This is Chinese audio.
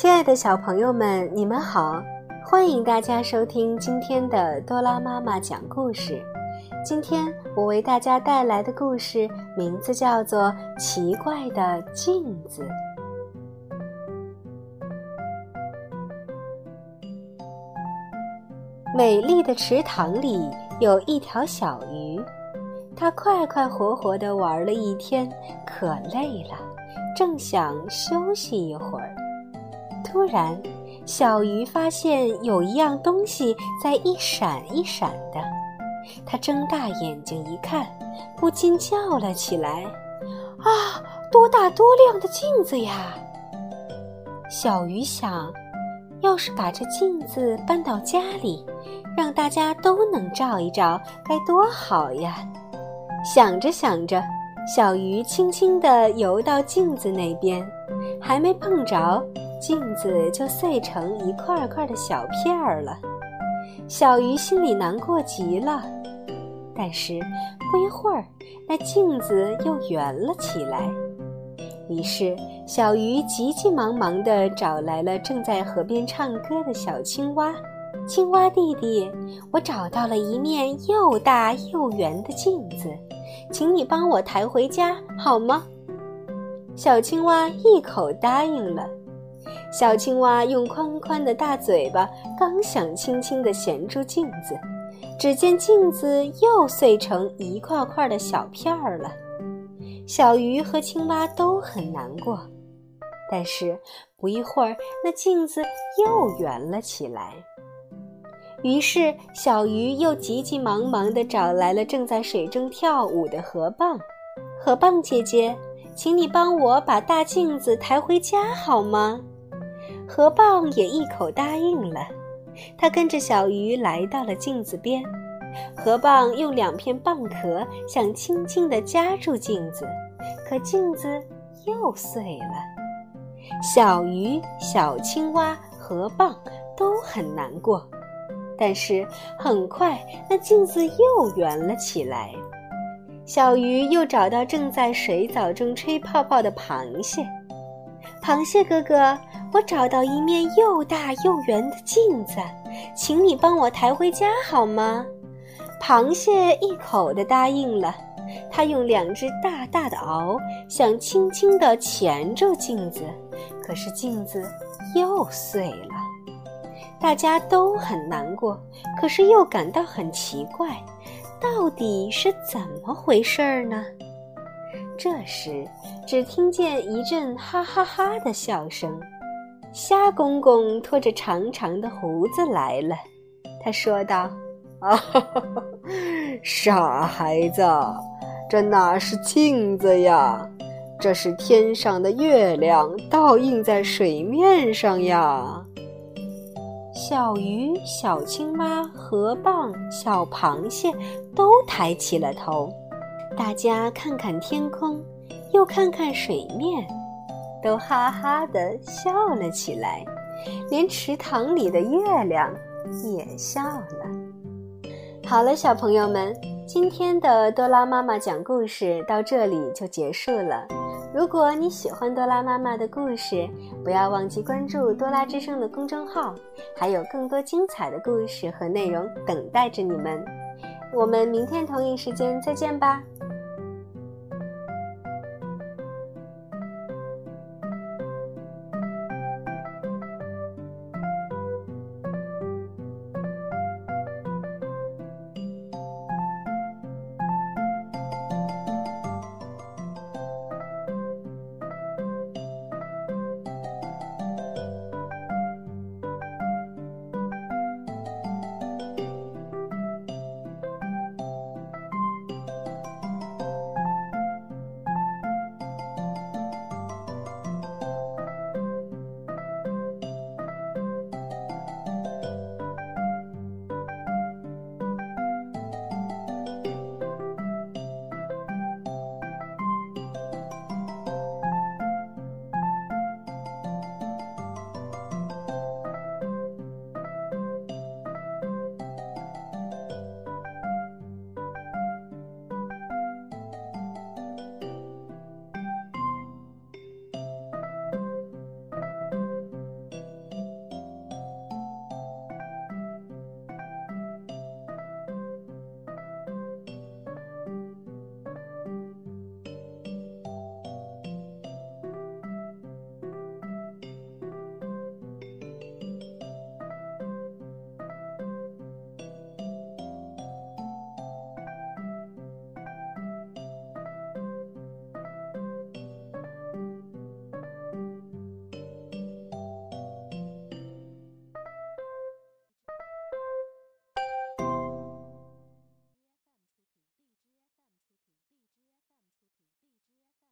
亲爱的小朋友们，你们好！欢迎大家收听今天的多拉妈妈讲故事。今天我为大家带来的故事名字叫做《奇怪的镜子》。美丽的池塘里有一条小鱼，它快快活活地玩了一天，可累了，正想休息一会儿。突然，小鱼发现有一样东西在一闪一闪的。它睁大眼睛一看，不禁叫了起来：“啊，多大多亮的镜子呀！”小鱼想，要是把这镜子搬到家里，让大家都能照一照，该多好呀！想着想着，小鱼轻轻地游到镜子那边，还没碰着。镜子就碎成一块块的小片儿了，小鱼心里难过极了。但是不一会儿，那镜子又圆了起来。于是小鱼急急忙忙地找来了正在河边唱歌的小青蛙：“青蛙弟弟，我找到了一面又大又圆的镜子，请你帮我抬回家好吗？”小青蛙一口答应了。小青蛙用宽宽的大嘴巴，刚想轻轻地衔住镜子，只见镜子又碎成一块块的小片儿了。小鱼和青蛙都很难过，但是不一会儿，那镜子又圆了起来。于是，小鱼又急急忙忙地找来了正在水中跳舞的河蚌：“河蚌姐姐，请你帮我把大镜子抬回家好吗？”河蚌也一口答应了，它跟着小鱼来到了镜子边。河蚌用两片蚌壳想轻轻地夹住镜子，可镜子又碎了。小鱼、小青蛙、河蚌都很难过，但是很快那镜子又圆了起来。小鱼又找到正在水藻中吹泡泡的螃蟹，螃蟹哥哥。我找到一面又大又圆的镜子，请你帮我抬回家好吗？螃蟹一口的答应了。它用两只大大的螯想轻轻地钳住镜子，可是镜子又碎了。大家都很难过，可是又感到很奇怪，到底是怎么回事儿呢？这时，只听见一阵哈哈哈的笑声。虾公公拖着长长的胡子来了，他说道：“啊，傻孩子，这哪是镜子呀？这是天上的月亮倒映在水面上呀！”小鱼、小青蛙、河蚌、小螃蟹都抬起了头，大家看看天空，又看看水面。都哈哈的笑了起来，连池塘里的月亮也笑了。好了，小朋友们，今天的多拉妈妈讲故事到这里就结束了。如果你喜欢多拉妈妈的故事，不要忘记关注多拉之声的公众号，还有更多精彩的故事和内容等待着你们。我们明天同一时间再见吧。